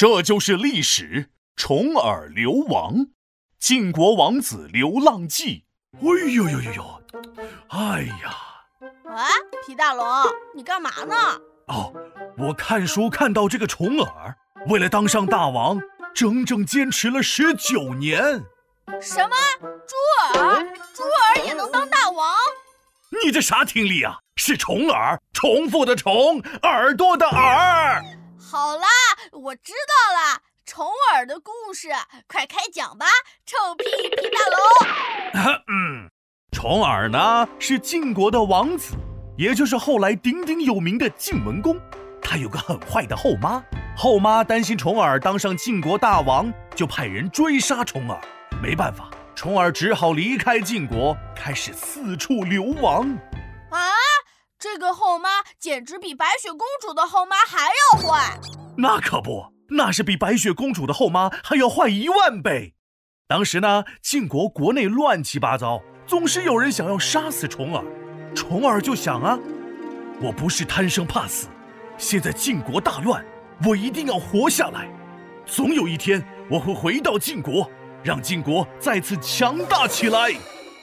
这就是历史。重耳流亡，晋国王子流浪记。哎呦呦呦呦！哎呀！喂，皮大龙，你干嘛呢？哦，我看书看到这个重耳，为了当上大王，整整坚持了十九年。什么？猪耳？猪耳也能当大王？你这啥听力啊？是重耳，重复的重，耳朵的耳。好啦，我知道了。重耳的故事，快开讲吧，臭屁屁大龙。嗯，重耳呢是晋国的王子，也就是后来鼎鼎有名的晋文公。他有个很坏的后妈，后妈担心重耳当上晋国大王，就派人追杀重耳。没办法，重耳只好离开晋国，开始四处流亡。啊，这个后妈简直比白雪公主的后妈还要坏。那可不。那是比白雪公主的后妈还要坏一万倍。当时呢，晋国国内乱七八糟，总是有人想要杀死重耳。重耳就想啊，我不是贪生怕死，现在晋国大乱，我一定要活下来。总有一天我会回到晋国，让晋国再次强大起来。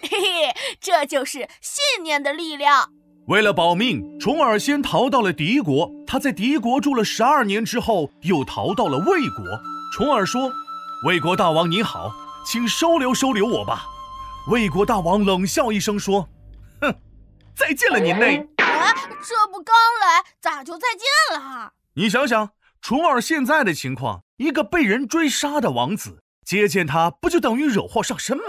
嘿嘿，这就是信念的力量。为了保命，重耳先逃到了敌国。他在敌国住了十二年之后，又逃到了魏国。重耳说：“魏国大王您好，请收留收留我吧。”魏国大王冷笑一声说：“哼，再见了您嘞！啊，这不刚来，咋就再见了？你想想，重耳现在的情况，一个被人追杀的王子接见他，不就等于惹祸上身吗？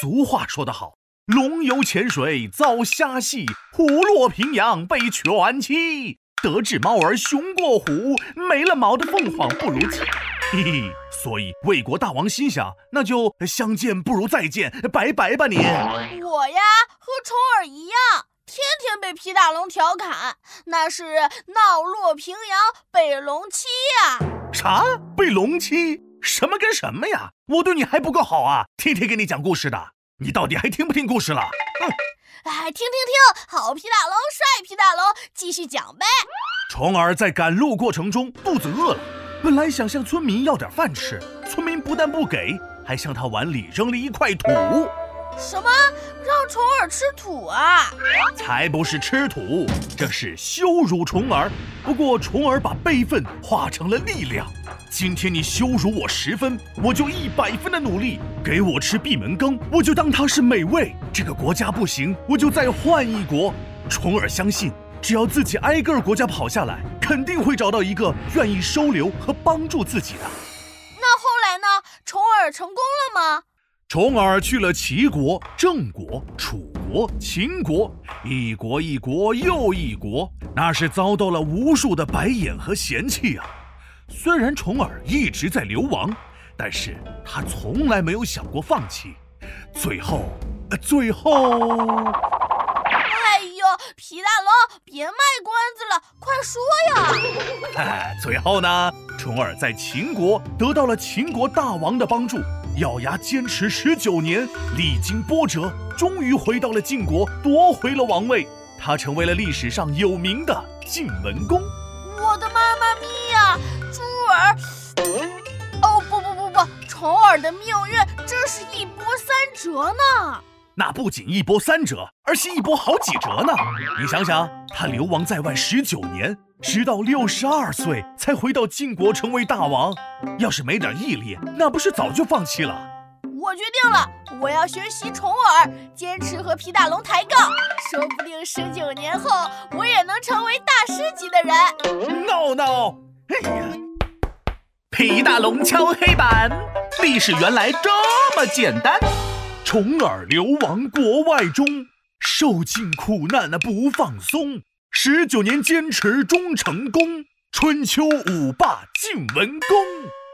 俗话说得好。”龙游浅水遭虾戏，虎落平阳被犬欺。得志猫儿雄过虎，没了毛的凤凰不如鸡。嘿嘿，所以魏国大王心想，那就相见不如再见，拜拜吧你。我呀，和重耳一样，天天被皮大龙调侃，那是闹落平阳被龙欺呀。啥？被龙欺？什么跟什么呀？我对你还不够好啊？天天给你讲故事的。你到底还听不听故事了？哼！哎，听听听，好皮大龙，帅皮大龙，继续讲呗。虫儿在赶路过程中肚子饿了，本来想向村民要点饭吃，村民不但不给，还向他碗里扔了一块土。什么？让虫儿吃土啊？才不是吃土，这是羞辱虫儿。不过虫儿把悲愤化成了力量。今天你羞辱我十分，我就一百分的努力。给我吃闭门羹，我就当它是美味。这个国家不行，我就再换一国。重耳相信，只要自己挨个国家跑下来，肯定会找到一个愿意收留和帮助自己的。那后来呢？重耳成功了吗？重耳去了齐国、郑国、楚国、秦国，一国一国又一国，那是遭到了无数的白眼和嫌弃啊。虽然重耳一直在流亡，但是他从来没有想过放弃。最后，最后，哎呦，皮大龙，别卖关子了，快说呀！哎，最后呢，重耳在秦国得到了秦国大王的帮助，咬牙坚持十九年，历经波折，终于回到了晋国，夺回了王位。他成为了历史上有名的晋文公。我的妈妈咪呀！儿，哦不不不不，重耳的命运真是一波三折呢。那不仅一波三折，而且一波好几折呢。你想想，他流亡在外十九年，直到六十二岁才回到晋国成为大王。要是没点毅力，那不是早就放弃了？我决定了，我要学习重耳，坚持和皮大龙抬杠，说不定十九年后我也能成为大师级的人。No no，哎呀！皮大龙敲黑板，历史原来这么简单。重耳流亡国外中，受尽苦难那不放松，十九年坚持终成功。春秋五霸晋文公。